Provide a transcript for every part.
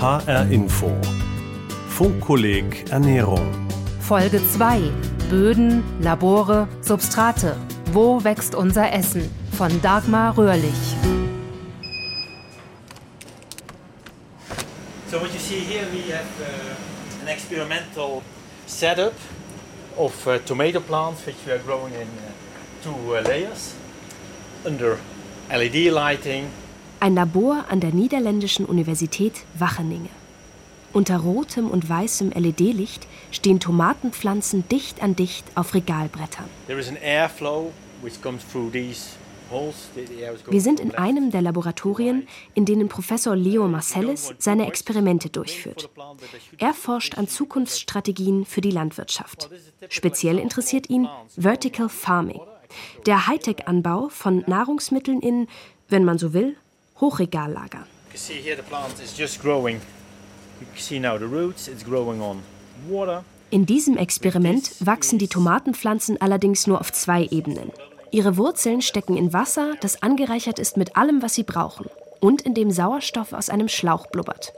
HR Info. Funkkolleg Ernährung. Folge 2. Böden, Labore, Substrate. Wo wächst unser Essen? Von Dagmar Röhrlich. So what you see here, we have uh, an experimental setup of uh, tomato plants which we are growing in uh, two uh, layers under LED lighting. Ein Labor an der niederländischen Universität Wageningen. Unter rotem und weißem LED-Licht stehen Tomatenpflanzen dicht an dicht auf Regalbrettern. Wir sind in einem der Laboratorien, in denen Professor Leo Marcellus seine Experimente durchführt. Er forscht an Zukunftsstrategien für die Landwirtschaft. Speziell interessiert ihn Vertical Farming, der Hightech-Anbau von Nahrungsmitteln in, wenn man so will, Hochregallagern. You see here the plant is just growing. You see now the roots, it's growing on water. In diesem Experiment wachsen die Tomatenpflanzen allerdings nur auf zwei Ebenen. Ihre Wurzeln stecken in Wasser, das angereichert ist mit allem, was sie brauchen und in dem Sauerstoff aus einem Schlauch blubbert.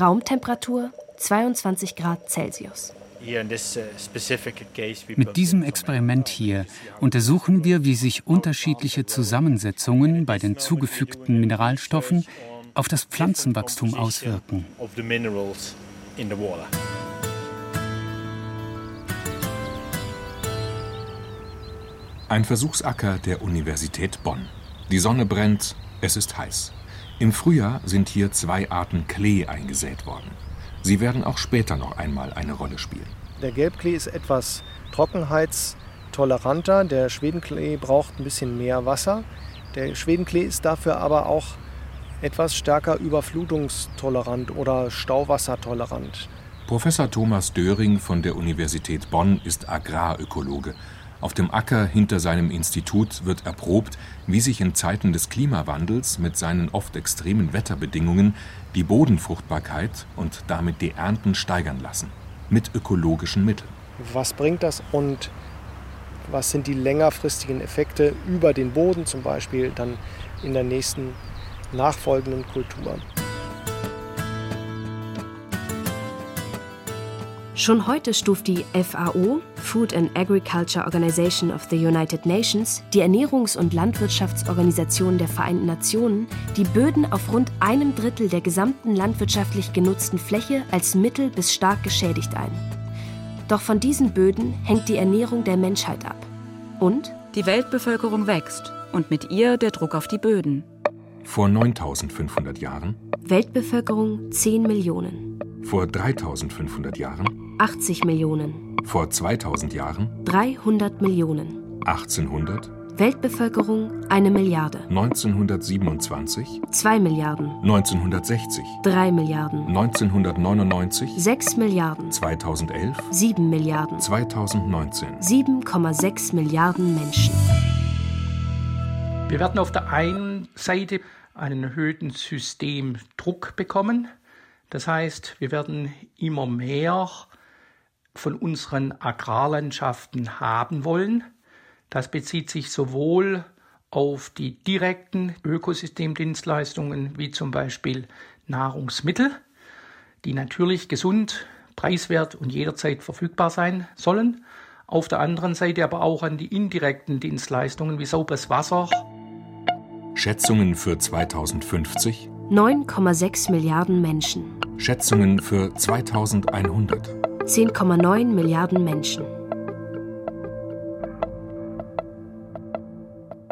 Raumtemperatur 22 Grad Celsius. Uh, Mit diesem Experiment hier untersuchen wir, wie sich unterschiedliche Zusammensetzungen bei den zugefügten Mineralstoffen auf das Pflanzenwachstum auswirken. of the minerals in the water. Ein Versuchsacker der Universität Bonn. Die Sonne brennt, es ist heiß. Im Frühjahr sind hier zwei Arten Klee eingesät worden. Sie werden auch später noch einmal eine Rolle spielen. Der Gelbklee ist etwas trockenheitstoleranter. Der Schwedenklee braucht ein bisschen mehr Wasser. Der Schwedenklee ist dafür aber auch etwas stärker überflutungstolerant oder stauwassertolerant. Professor Thomas Döring von der Universität Bonn ist Agrarökologe. Auf dem Acker hinter seinem Institut wird erprobt, wie sich in Zeiten des Klimawandels mit seinen oft extremen Wetterbedingungen die Bodenfruchtbarkeit und damit die Ernten steigern lassen. Mit ökologischen Mitteln. Was bringt das und was sind die längerfristigen Effekte über den Boden zum Beispiel dann in der nächsten nachfolgenden Kultur? Schon heute stuft die FAO, Food and Agriculture Organization of the United Nations, die Ernährungs- und Landwirtschaftsorganisation der Vereinten Nationen, die Böden auf rund einem Drittel der gesamten landwirtschaftlich genutzten Fläche als mittel bis stark geschädigt ein. Doch von diesen Böden hängt die Ernährung der Menschheit ab. Und Die Weltbevölkerung wächst und mit ihr der Druck auf die Böden. Vor 9500 Jahren, Weltbevölkerung 10 Millionen, vor 3500 Jahren, 80 Millionen, vor 2000 Jahren, 300 Millionen. 1800, Weltbevölkerung eine Milliarde, 1927, 2 Milliarden, 1960, 3 Milliarden, 1999, 6 Milliarden, 2011, 7 Milliarden, 2019. 7,6 Milliarden Menschen. Wir werden auf der einen Seite einen erhöhten Systemdruck bekommen. Das heißt, wir werden immer mehr von unseren Agrarlandschaften haben wollen. Das bezieht sich sowohl auf die direkten Ökosystemdienstleistungen wie zum Beispiel Nahrungsmittel, die natürlich gesund, preiswert und jederzeit verfügbar sein sollen. Auf der anderen Seite aber auch an die indirekten Dienstleistungen wie sauberes Wasser, Schätzungen für 2050, 9,6 Milliarden Menschen. Schätzungen für 2100. 10,9 Milliarden Menschen.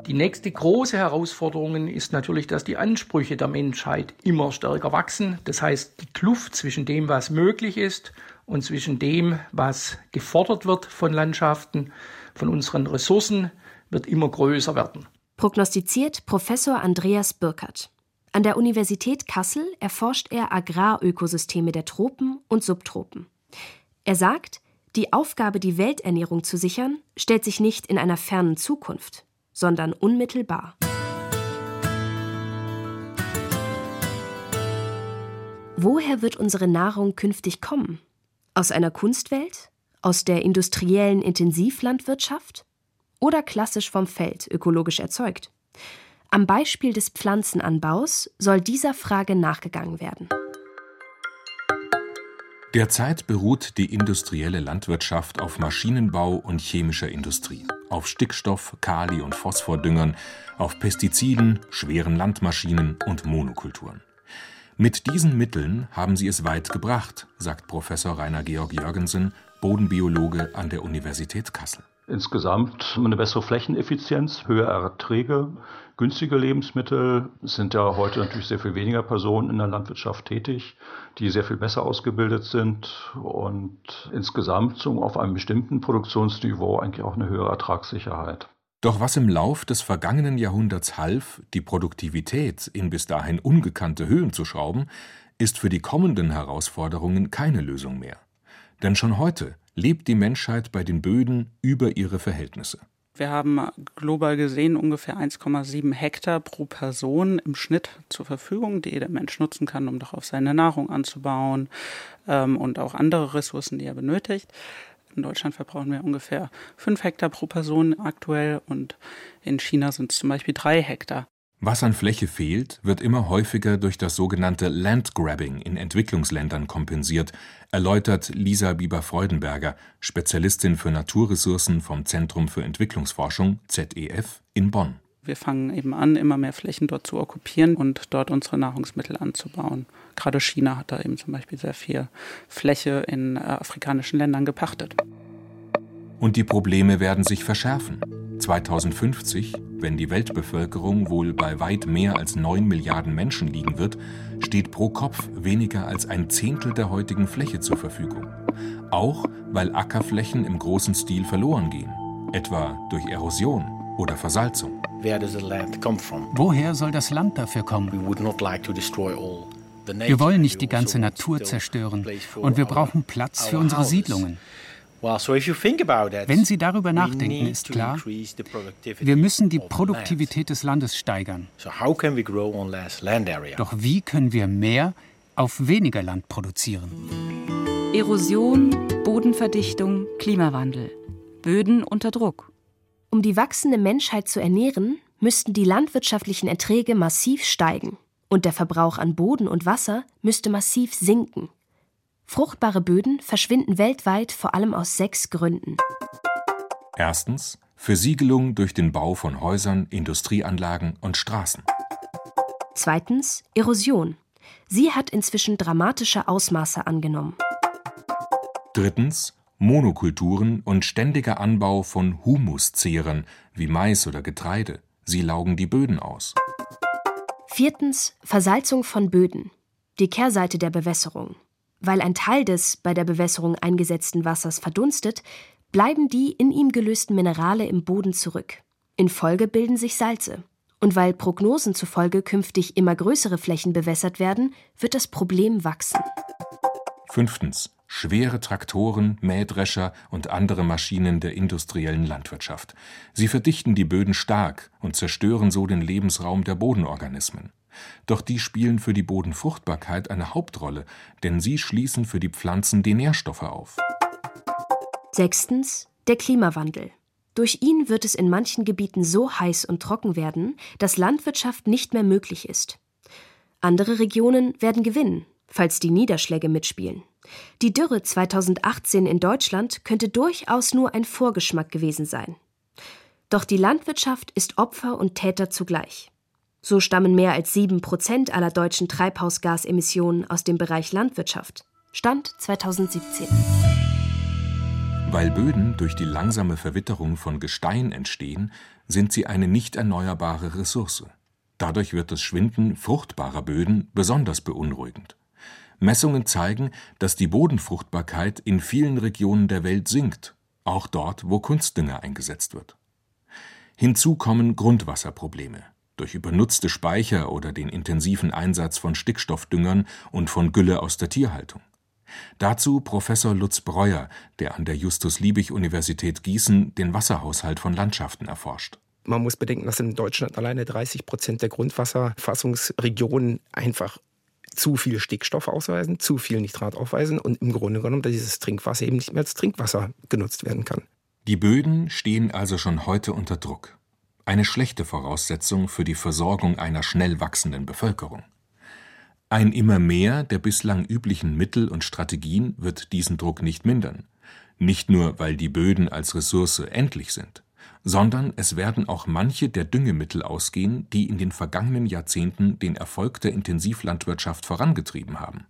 Die nächste große Herausforderung ist natürlich, dass die Ansprüche der Menschheit immer stärker wachsen. Das heißt, die Kluft zwischen dem, was möglich ist und zwischen dem, was gefordert wird von Landschaften, von unseren Ressourcen, wird immer größer werden. Prognostiziert Professor Andreas Birkert. An der Universität Kassel erforscht er Agrarökosysteme der Tropen und Subtropen. Er sagt, die Aufgabe, die Welternährung zu sichern, stellt sich nicht in einer fernen Zukunft, sondern unmittelbar. Woher wird unsere Nahrung künftig kommen? Aus einer Kunstwelt? Aus der industriellen Intensivlandwirtschaft? Oder klassisch vom Feld, ökologisch erzeugt? Am Beispiel des Pflanzenanbaus soll dieser Frage nachgegangen werden. Derzeit beruht die industrielle Landwirtschaft auf Maschinenbau und chemischer Industrie, auf Stickstoff, Kali- und Phosphordüngern, auf Pestiziden, schweren Landmaschinen und Monokulturen. Mit diesen Mitteln haben sie es weit gebracht, sagt Professor Rainer Georg Jörgensen, Bodenbiologe an der Universität Kassel. Insgesamt eine bessere Flächeneffizienz, höhere Erträge, günstige Lebensmittel. Es sind ja heute natürlich sehr viel weniger Personen in der Landwirtschaft tätig, die sehr viel besser ausgebildet sind und insgesamt auf einem bestimmten Produktionsniveau eigentlich auch eine höhere Ertragssicherheit. Doch was im Lauf des vergangenen Jahrhunderts half, die Produktivität in bis dahin ungekannte Höhen zu schrauben, ist für die kommenden Herausforderungen keine Lösung mehr. Denn schon heute lebt die Menschheit bei den Böden über ihre Verhältnisse. Wir haben global gesehen ungefähr 1,7 Hektar pro Person im Schnitt zur Verfügung, die jeder Mensch nutzen kann, um darauf seine Nahrung anzubauen ähm, und auch andere Ressourcen, die er benötigt. In Deutschland verbrauchen wir ungefähr 5 Hektar pro Person aktuell und in China sind es zum Beispiel 3 Hektar. Was an Fläche fehlt, wird immer häufiger durch das sogenannte Landgrabbing in Entwicklungsländern kompensiert, erläutert Lisa Bieber-Freudenberger, Spezialistin für Naturressourcen vom Zentrum für Entwicklungsforschung ZEF in Bonn. Wir fangen eben an, immer mehr Flächen dort zu okkupieren und dort unsere Nahrungsmittel anzubauen. Gerade China hat da eben zum Beispiel sehr viel Fläche in äh, afrikanischen Ländern gepachtet. Und die Probleme werden sich verschärfen. 2050, wenn die Weltbevölkerung wohl bei weit mehr als 9 Milliarden Menschen liegen wird, steht pro Kopf weniger als ein Zehntel der heutigen Fläche zur Verfügung. Auch weil Ackerflächen im großen Stil verloren gehen, etwa durch Erosion oder Versalzung. Woher soll das Land dafür kommen? Wir wollen nicht die ganze Natur zerstören und wir brauchen Platz für unsere Siedlungen. Wenn Sie darüber nachdenken, ist klar, wir müssen die Produktivität des Landes steigern. Doch wie können wir mehr auf weniger Land produzieren? Erosion, Bodenverdichtung, Klimawandel. Böden unter Druck. Um die wachsende Menschheit zu ernähren, müssten die landwirtschaftlichen Erträge massiv steigen und der Verbrauch an Boden und Wasser müsste massiv sinken. Fruchtbare Böden verschwinden weltweit vor allem aus sechs Gründen. Erstens Versiegelung durch den Bau von Häusern, Industrieanlagen und Straßen. Zweitens Erosion. Sie hat inzwischen dramatische Ausmaße angenommen. Drittens Monokulturen und ständiger Anbau von Humuszehren wie Mais oder Getreide. Sie laugen die Böden aus. Viertens Versalzung von Böden. Die Kehrseite der Bewässerung. Weil ein Teil des bei der Bewässerung eingesetzten Wassers verdunstet, bleiben die in ihm gelösten Minerale im Boden zurück. In Folge bilden sich Salze. Und weil Prognosen zufolge künftig immer größere Flächen bewässert werden, wird das Problem wachsen. Fünftens. Schwere Traktoren, Mähdrescher und andere Maschinen der industriellen Landwirtschaft. Sie verdichten die Böden stark und zerstören so den Lebensraum der Bodenorganismen. Doch die spielen für die Bodenfruchtbarkeit eine Hauptrolle, denn sie schließen für die Pflanzen die Nährstoffe auf. Sechstens der Klimawandel. Durch ihn wird es in manchen Gebieten so heiß und trocken werden, dass Landwirtschaft nicht mehr möglich ist. Andere Regionen werden gewinnen, falls die Niederschläge mitspielen. Die Dürre 2018 in Deutschland könnte durchaus nur ein Vorgeschmack gewesen sein. Doch die Landwirtschaft ist Opfer und Täter zugleich. So stammen mehr als sieben Prozent aller deutschen Treibhausgasemissionen aus dem Bereich Landwirtschaft. Stand 2017. Weil Böden durch die langsame Verwitterung von Gestein entstehen, sind sie eine nicht erneuerbare Ressource. Dadurch wird das Schwinden fruchtbarer Böden besonders beunruhigend. Messungen zeigen, dass die Bodenfruchtbarkeit in vielen Regionen der Welt sinkt, auch dort, wo Kunstdünger eingesetzt wird. Hinzu kommen Grundwasserprobleme durch übernutzte Speicher oder den intensiven Einsatz von Stickstoffdüngern und von Gülle aus der Tierhaltung. Dazu Professor Lutz Breuer, der an der Justus-Liebig-Universität Gießen den Wasserhaushalt von Landschaften erforscht. Man muss bedenken, dass in Deutschland alleine 30 Prozent der Grundwasserfassungsregionen einfach zu viel Stickstoff ausweisen, zu viel Nitrat aufweisen und im Grunde genommen dieses Trinkwasser eben nicht mehr als Trinkwasser genutzt werden kann. Die Böden stehen also schon heute unter Druck eine schlechte Voraussetzung für die Versorgung einer schnell wachsenden Bevölkerung. Ein immer mehr der bislang üblichen Mittel und Strategien wird diesen Druck nicht mindern, nicht nur weil die Böden als Ressource endlich sind, sondern es werden auch manche der Düngemittel ausgehen, die in den vergangenen Jahrzehnten den Erfolg der Intensivlandwirtschaft vorangetrieben haben.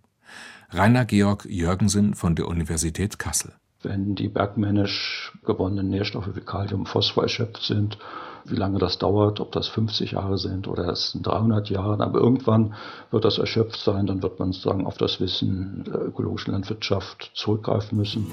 Rainer Georg Jürgensen von der Universität Kassel. Wenn die bergmännisch gewonnenen Nährstoffe wie Kalium, Phosphor erschöpft sind, wie lange das dauert, ob das 50 Jahre sind oder es sind 300 Jahre, aber irgendwann wird das erschöpft sein, dann wird man sozusagen auf das Wissen der ökologischen Landwirtschaft zurückgreifen müssen.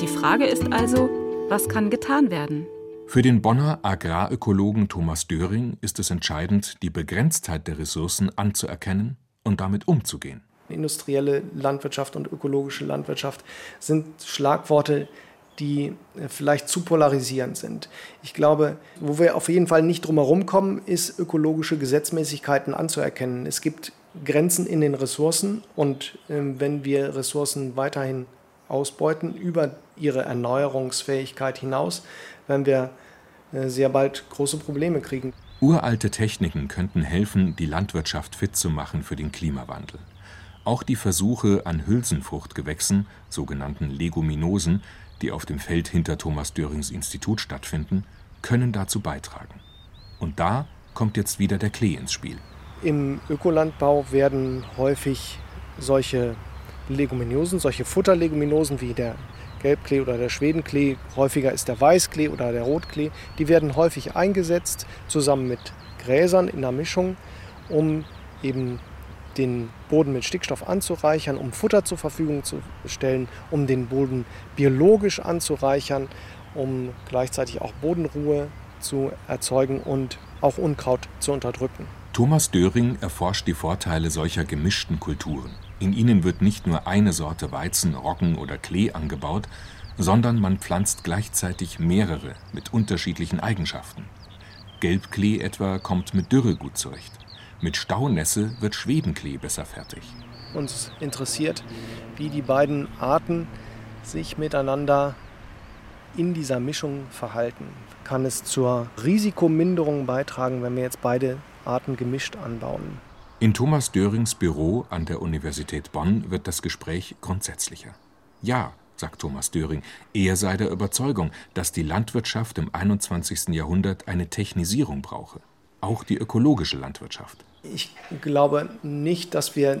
Die Frage ist also, was kann getan werden? Für den Bonner Agrarökologen Thomas Döring ist es entscheidend, die Begrenztheit der Ressourcen anzuerkennen und damit umzugehen. Industrielle Landwirtschaft und ökologische Landwirtschaft sind Schlagworte, die äh, vielleicht zu polarisierend sind. Ich glaube, wo wir auf jeden Fall nicht drum herum kommen, ist ökologische Gesetzmäßigkeiten anzuerkennen. Es gibt Grenzen in den Ressourcen und äh, wenn wir Ressourcen weiterhin ausbeuten über ihre Erneuerungsfähigkeit hinaus, werden wir äh, sehr bald große Probleme kriegen. Uralte Techniken könnten helfen, die Landwirtschaft fit zu machen für den Klimawandel. Auch die Versuche an Hülsenfruchtgewächsen, sogenannten Leguminosen, die auf dem Feld hinter Thomas Dörings Institut stattfinden, können dazu beitragen. Und da kommt jetzt wieder der Klee ins Spiel. Im Ökolandbau werden häufig solche Leguminosen, solche Futterleguminosen wie der Gelbklee oder der Schwedenklee, häufiger ist der Weißklee oder der Rotklee, die werden häufig eingesetzt zusammen mit Gräsern in der Mischung, um eben den Boden mit Stickstoff anzureichern, um Futter zur Verfügung zu stellen, um den Boden biologisch anzureichern, um gleichzeitig auch Bodenruhe zu erzeugen und auch Unkraut zu unterdrücken. Thomas Döring erforscht die Vorteile solcher gemischten Kulturen. In ihnen wird nicht nur eine Sorte Weizen, Roggen oder Klee angebaut, sondern man pflanzt gleichzeitig mehrere mit unterschiedlichen Eigenschaften. Gelbklee etwa kommt mit Dürre gut zurecht. Mit Staunässe wird Schwedenklee besser fertig. Uns interessiert, wie die beiden Arten sich miteinander in dieser Mischung verhalten. Kann es zur Risikominderung beitragen, wenn wir jetzt beide Arten gemischt anbauen? In Thomas Dörings Büro an der Universität Bonn wird das Gespräch grundsätzlicher. Ja, sagt Thomas Döring, er sei der Überzeugung, dass die Landwirtschaft im 21. Jahrhundert eine Technisierung brauche, auch die ökologische Landwirtschaft. Ich glaube nicht, dass wir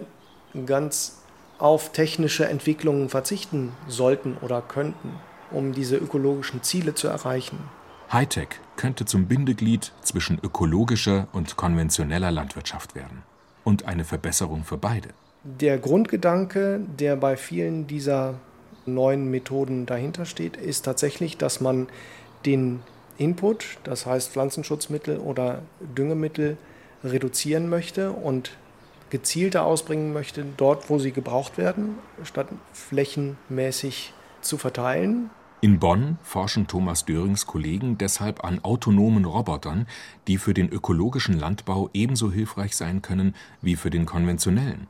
ganz auf technische Entwicklungen verzichten sollten oder könnten, um diese ökologischen Ziele zu erreichen. Hightech könnte zum Bindeglied zwischen ökologischer und konventioneller Landwirtschaft werden und eine Verbesserung für beide. Der Grundgedanke, der bei vielen dieser neuen Methoden dahinter steht, ist tatsächlich, dass man den Input, das heißt Pflanzenschutzmittel oder Düngemittel, reduzieren möchte und gezielter ausbringen möchte, dort wo sie gebraucht werden, statt flächenmäßig zu verteilen. In Bonn forschen Thomas Dörings Kollegen deshalb an autonomen Robotern, die für den ökologischen Landbau ebenso hilfreich sein können wie für den konventionellen.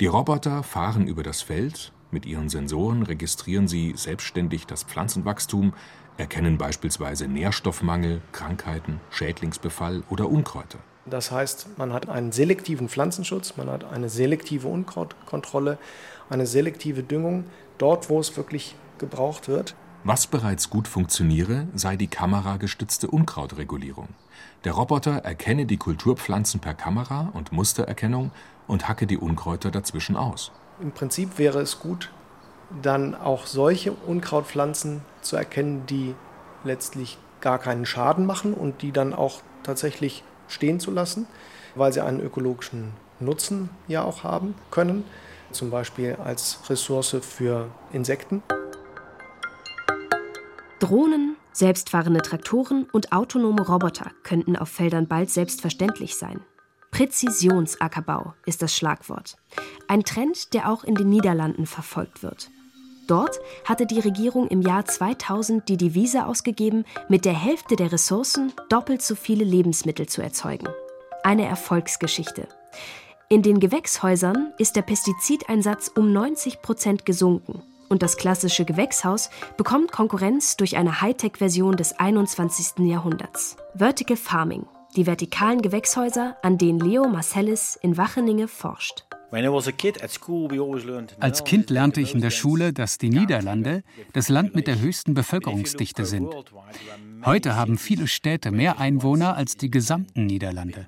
Die Roboter fahren über das Feld, mit ihren Sensoren registrieren sie selbstständig das Pflanzenwachstum, erkennen beispielsweise Nährstoffmangel, Krankheiten, Schädlingsbefall oder Unkräuter. Das heißt, man hat einen selektiven Pflanzenschutz, man hat eine selektive Unkrautkontrolle, eine selektive Düngung dort, wo es wirklich gebraucht wird. Was bereits gut funktioniere, sei die kameragestützte Unkrautregulierung. Der Roboter erkenne die Kulturpflanzen per Kamera und Mustererkennung und hacke die Unkräuter dazwischen aus. Im Prinzip wäre es gut, dann auch solche Unkrautpflanzen zu erkennen, die letztlich gar keinen Schaden machen und die dann auch tatsächlich stehen zu lassen, weil sie einen ökologischen Nutzen ja auch haben können, zum Beispiel als Ressource für Insekten. Drohnen, selbstfahrende Traktoren und autonome Roboter könnten auf Feldern bald selbstverständlich sein. Präzisionsackerbau ist das Schlagwort. Ein Trend, der auch in den Niederlanden verfolgt wird. Dort hatte die Regierung im Jahr 2000 die Devise ausgegeben, mit der Hälfte der Ressourcen doppelt so viele Lebensmittel zu erzeugen. Eine Erfolgsgeschichte. In den Gewächshäusern ist der Pestizideinsatz um 90 Prozent gesunken und das klassische Gewächshaus bekommt Konkurrenz durch eine Hightech-Version des 21. Jahrhunderts. Vertical Farming, die vertikalen Gewächshäuser, an denen Leo Marcellis in Wacheninge forscht. Als Kind lernte ich in der Schule, dass die Niederlande das Land mit der höchsten Bevölkerungsdichte sind. Heute haben viele Städte mehr Einwohner als die gesamten Niederlande.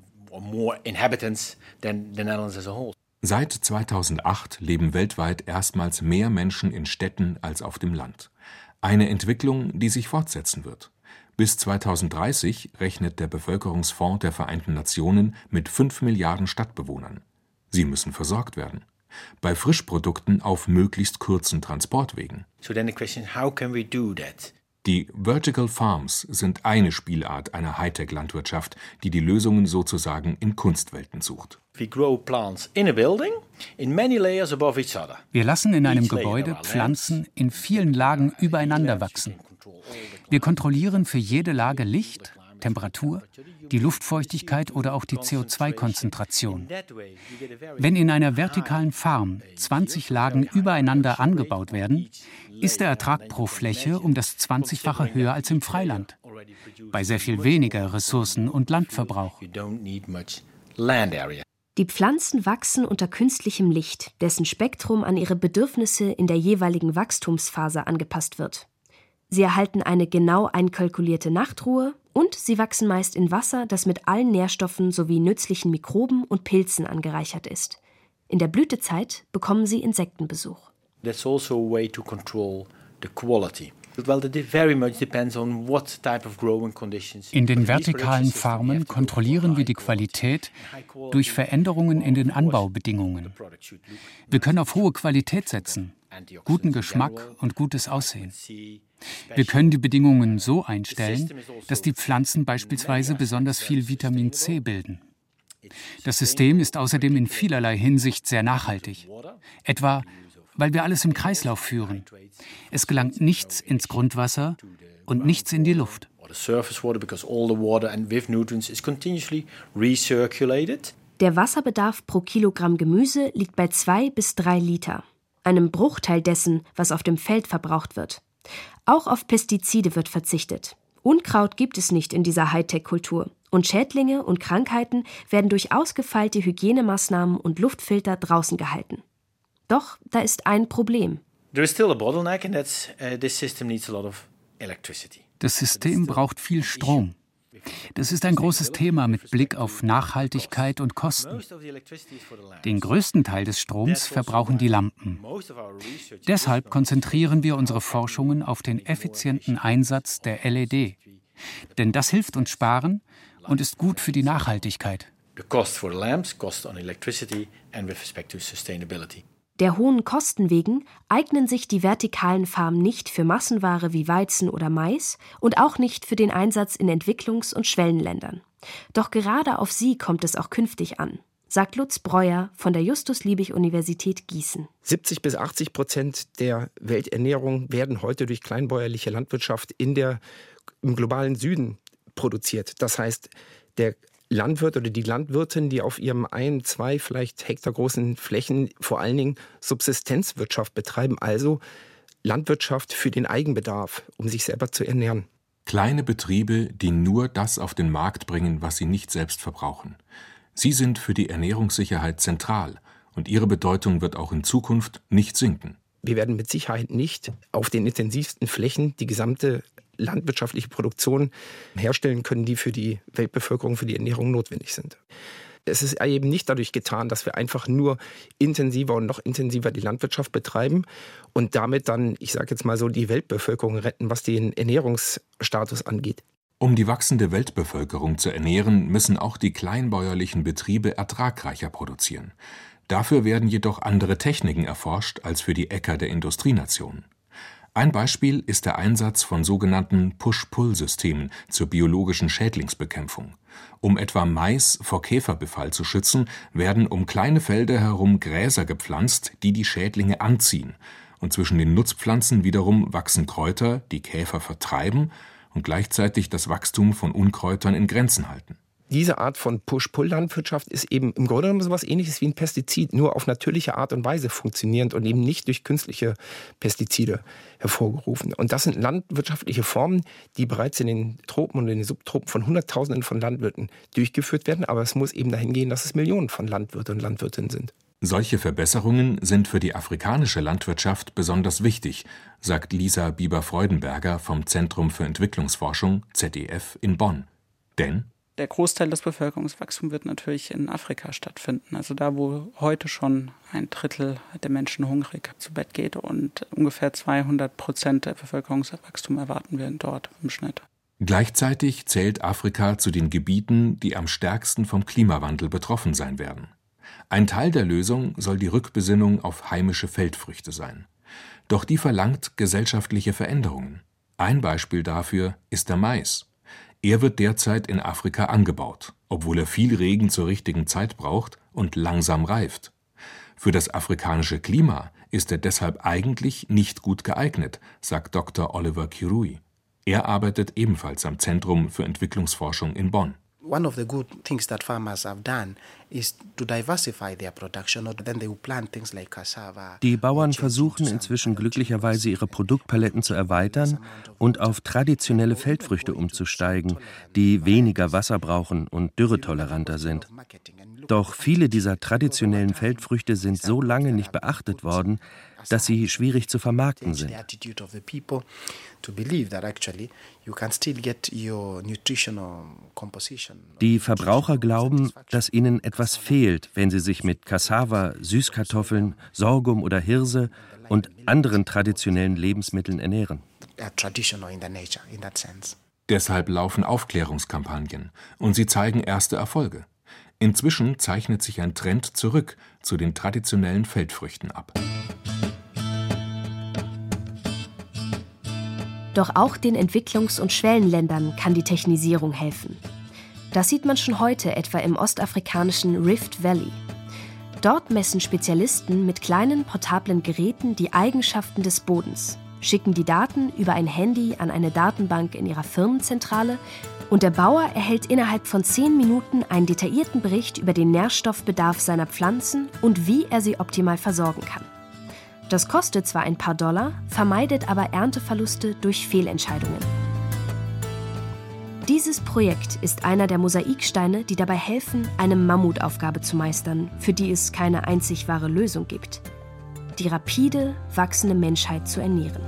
Seit 2008 leben weltweit erstmals mehr Menschen in Städten als auf dem Land. Eine Entwicklung, die sich fortsetzen wird. Bis 2030 rechnet der Bevölkerungsfonds der Vereinten Nationen mit 5 Milliarden Stadtbewohnern. Sie müssen versorgt werden. Bei Frischprodukten auf möglichst kurzen Transportwegen. Die Vertical Farms sind eine Spielart einer Hightech-Landwirtschaft, die die Lösungen sozusagen in Kunstwelten sucht. Wir lassen in einem Gebäude Pflanzen in vielen Lagen übereinander wachsen. Wir kontrollieren für jede Lage Licht, Temperatur, die Luftfeuchtigkeit oder auch die CO2-Konzentration. Wenn in einer vertikalen Farm 20 Lagen übereinander angebaut werden, ist der Ertrag pro Fläche um das 20-fache höher als im Freiland, bei sehr viel weniger Ressourcen und Landverbrauch. Die Pflanzen wachsen unter künstlichem Licht, dessen Spektrum an ihre Bedürfnisse in der jeweiligen Wachstumsphase angepasst wird. Sie erhalten eine genau einkalkulierte Nachtruhe und sie wachsen meist in Wasser, das mit allen Nährstoffen sowie nützlichen Mikroben und Pilzen angereichert ist. In der Blütezeit bekommen sie Insektenbesuch. That's also a way to control the quality. In den vertikalen Farmen kontrollieren wir die Qualität durch Veränderungen in den Anbaubedingungen. Wir können auf hohe Qualität setzen, guten Geschmack und gutes Aussehen. Wir können die Bedingungen so einstellen, dass die Pflanzen beispielsweise besonders viel Vitamin C bilden. Das System ist außerdem in vielerlei Hinsicht sehr nachhaltig, etwa weil wir alles im Kreislauf führen. Es gelangt nichts ins Grundwasser und nichts in die Luft. Der Wasserbedarf pro Kilogramm Gemüse liegt bei zwei bis drei Liter, einem Bruchteil dessen, was auf dem Feld verbraucht wird. Auch auf Pestizide wird verzichtet. Unkraut gibt es nicht in dieser Hightech-Kultur. Und Schädlinge und Krankheiten werden durch ausgefeilte Hygienemaßnahmen und Luftfilter draußen gehalten. Doch da ist ein Problem. Uh, das System braucht viel Strom. Das ist ein großes Thema mit Blick auf Nachhaltigkeit und Kosten. Den größten Teil des Stroms verbrauchen die Lampen. Deshalb konzentrieren wir unsere Forschungen auf den effizienten Einsatz der LED. Denn das hilft uns sparen und ist gut für die Nachhaltigkeit. The cost for lamps, cost on electricity and with respect to sustainability. Der hohen Kosten wegen eignen sich die vertikalen Farmen nicht für Massenware wie Weizen oder Mais und auch nicht für den Einsatz in Entwicklungs- und Schwellenländern. Doch gerade auf sie kommt es auch künftig an, sagt Lutz Breuer von der Justus-Liebig-Universität Gießen. 70 bis 80 Prozent der Welternährung werden heute durch kleinbäuerliche Landwirtschaft in der, im globalen Süden produziert. Das heißt, der Landwirt oder die Landwirtin, die auf ihrem ein, zwei, vielleicht Hektar großen Flächen vor allen Dingen Subsistenzwirtschaft betreiben, also Landwirtschaft für den Eigenbedarf, um sich selber zu ernähren. Kleine Betriebe, die nur das auf den Markt bringen, was sie nicht selbst verbrauchen. Sie sind für die Ernährungssicherheit zentral und ihre Bedeutung wird auch in Zukunft nicht sinken. Wir werden mit Sicherheit nicht auf den intensivsten Flächen die gesamte landwirtschaftliche Produktion herstellen können, die für die Weltbevölkerung, für die Ernährung notwendig sind. Es ist eben nicht dadurch getan, dass wir einfach nur intensiver und noch intensiver die Landwirtschaft betreiben und damit dann, ich sage jetzt mal so, die Weltbevölkerung retten, was den Ernährungsstatus angeht. Um die wachsende Weltbevölkerung zu ernähren, müssen auch die kleinbäuerlichen Betriebe ertragreicher produzieren. Dafür werden jedoch andere Techniken erforscht als für die Äcker der Industrienationen. Ein Beispiel ist der Einsatz von sogenannten Push-Pull-Systemen zur biologischen Schädlingsbekämpfung. Um etwa Mais vor Käferbefall zu schützen, werden um kleine Felder herum Gräser gepflanzt, die die Schädlinge anziehen, und zwischen den Nutzpflanzen wiederum wachsen Kräuter, die Käfer vertreiben und gleichzeitig das Wachstum von Unkräutern in Grenzen halten diese Art von Push-Pull-Landwirtschaft ist eben im Grunde genommen so etwas ähnliches wie ein Pestizid, nur auf natürliche Art und Weise funktionierend und eben nicht durch künstliche Pestizide hervorgerufen. Und das sind landwirtschaftliche Formen, die bereits in den Tropen und in den Subtropen von Hunderttausenden von Landwirten durchgeführt werden. Aber es muss eben dahin gehen, dass es Millionen von Landwirten und Landwirtinnen sind. Solche Verbesserungen sind für die afrikanische Landwirtschaft besonders wichtig, sagt Lisa Bieber-Freudenberger vom Zentrum für Entwicklungsforschung ZEF in Bonn. Denn der Großteil des Bevölkerungswachstums wird natürlich in Afrika stattfinden. Also da, wo heute schon ein Drittel der Menschen hungrig zu Bett geht und ungefähr 200 Prozent der Bevölkerungswachstum erwarten wir dort im Schnitt. Gleichzeitig zählt Afrika zu den Gebieten, die am stärksten vom Klimawandel betroffen sein werden. Ein Teil der Lösung soll die Rückbesinnung auf heimische Feldfrüchte sein. Doch die verlangt gesellschaftliche Veränderungen. Ein Beispiel dafür ist der Mais. Er wird derzeit in Afrika angebaut, obwohl er viel Regen zur richtigen Zeit braucht und langsam reift. Für das afrikanische Klima ist er deshalb eigentlich nicht gut geeignet, sagt Dr. Oliver Kirui. Er arbeitet ebenfalls am Zentrum für Entwicklungsforschung in Bonn. One of the good things that farmers have done is to diversify their production. Then they will plant things like cassava. Die Bauern versuchen inzwischen glücklicherweise ihre Produktpaletten zu erweitern und auf traditionelle Feldfrüchte umzusteigen, die weniger Wasser brauchen und dürretoleranter sind. Doch viele dieser traditionellen Feldfrüchte sind so lange nicht beachtet worden, dass sie schwierig zu vermarkten sind. Die Verbraucher glauben, dass ihnen etwas fehlt, wenn sie sich mit Cassava, Süßkartoffeln, Sorghum oder Hirse und anderen traditionellen Lebensmitteln ernähren. Deshalb laufen Aufklärungskampagnen und sie zeigen erste Erfolge. Inzwischen zeichnet sich ein Trend zurück zu den traditionellen Feldfrüchten ab. Doch auch den Entwicklungs- und Schwellenländern kann die Technisierung helfen. Das sieht man schon heute etwa im ostafrikanischen Rift Valley. Dort messen Spezialisten mit kleinen portablen Geräten die Eigenschaften des Bodens, schicken die Daten über ein Handy an eine Datenbank in ihrer Firmenzentrale und der Bauer erhält innerhalb von zehn Minuten einen detaillierten Bericht über den Nährstoffbedarf seiner Pflanzen und wie er sie optimal versorgen kann. Das kostet zwar ein paar Dollar, vermeidet aber Ernteverluste durch Fehlentscheidungen. Dieses Projekt ist einer der Mosaiksteine, die dabei helfen, eine Mammutaufgabe zu meistern, für die es keine einzig wahre Lösung gibt. Die rapide wachsende Menschheit zu ernähren.